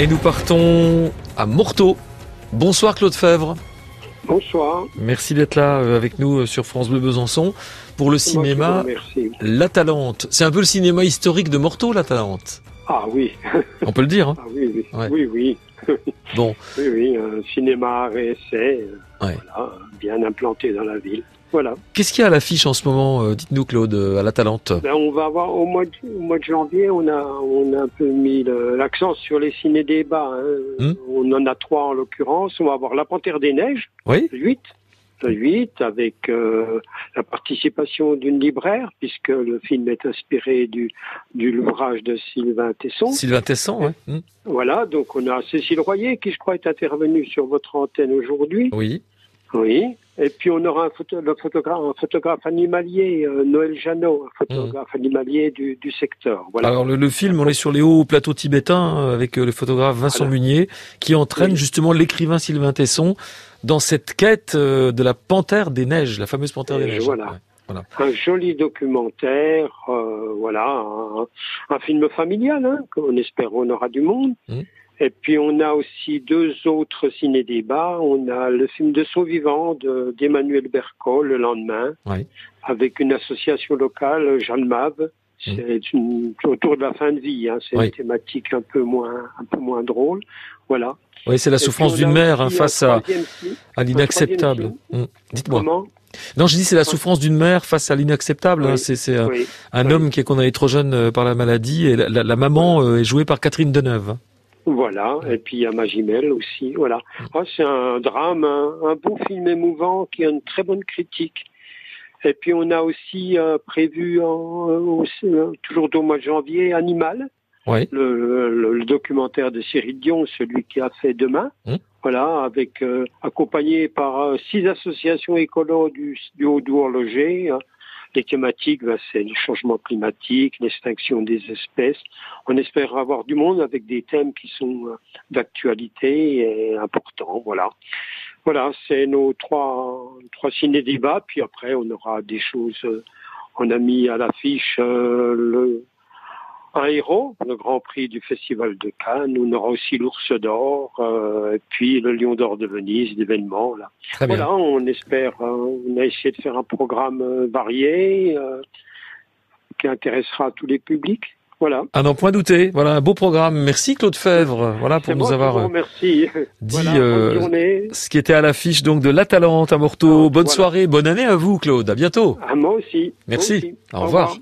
Et nous partons à Morteau. Bonsoir Claude Fèvre. Bonsoir. Merci d'être là euh, avec nous euh, sur France Bleu Besançon pour le cinéma La Talente. C'est un peu le cinéma historique de Morteau, La Talente. Ah oui. On peut le dire. Hein ah oui, oui. oui, oui. bon. Oui, oui, un cinéma essai, voilà, bien implanté dans la ville. Voilà. Qu'est-ce qu'il y a à l'affiche en ce moment euh, Dites-nous Claude, à la Talente? Ben, on va avoir au mois, de, au mois de janvier, on a, on a un peu mis l'accent sur les ciné-débats. Hein. Hmm. On en a trois en l'occurrence. On va avoir La Panthère des Neiges, oui. 8. 8 avec euh, la participation d'une libraire puisque le film est inspiré du, du l'ouvrage de Sylvain Tesson. Sylvain Tesson, oui. Voilà, donc on a Cécile Royer qui je crois est intervenue sur votre antenne aujourd'hui. Oui. Oui. Et puis on aura un, photographe, un photographe animalier, euh, Noël Janot, un photographe mmh. animalier du, du, secteur. Voilà. Alors le, film, on est sur les hauts plateaux tibétains euh, avec euh, le photographe Vincent Munier qui entraîne justement l'écrivain Sylvain Tesson dans cette quête de la panthère des neiges, la fameuse panthère des neiges. Voilà. Voilà. Un joli documentaire, voilà, un, film familial, hein, qu'on espère on aura du monde. Mmh. Et puis on a aussi deux autres ciné-débats. On a le film de Saut vivant d'Emmanuel Berco le lendemain, avec une association locale, Jeanne. Mm. C'est autour de la fin de vie. Hein. C'est une thématique un peu moins, un peu moins drôle. Voilà. Oui, c'est la souffrance d'une mère hein, face à, à l'inacceptable. Mm. Dites-moi. Non, je dis c'est la souffrance d'une mère face à l'inacceptable. Hein. C'est un, homme qui est condamné trop jeune euh, par la maladie et la, maman euh, est jouée par Catherine Deneuve. Voilà, et puis il y a Magimel aussi, voilà. Ah, c'est un drame, un, beau film émouvant qui a une très bonne critique. Et puis on a aussi euh, prévu, en, euh, toujours au mois de janvier, Animal, oui. le, documentaire de Cyril Dion, celui qui a fait Demain. Hum. Voilà, avec euh, accompagné par six associations écolo du, du Haut-Dour-Logé, les thématiques, c'est le changement climatique, l'extinction des espèces. On espère avoir du monde avec des thèmes qui sont euh, d'actualité et importants. Voilà. Voilà, c'est nos trois, trois ciné-débats. Puis après, on aura des choses. Euh, on a mis à l'affiche euh, le, un héros, le Grand Prix du Festival de Cannes. On aura aussi l'Ours d'Or, euh, et puis le Lion d'Or de Venise, l'événement. Là. voilà, on espère. Euh, on a essayé de faire un programme euh, varié qui intéressera tous les publics. Voilà. À n'en point douter. Voilà un beau programme. Merci Claude Fèvre. Voilà pour nous avoir merci. dit ce qui était à l'affiche donc de l'Atalante à Morteau. bonne soirée, bonne année à vous Claude. À bientôt. À moi aussi. Merci. Au, revoir.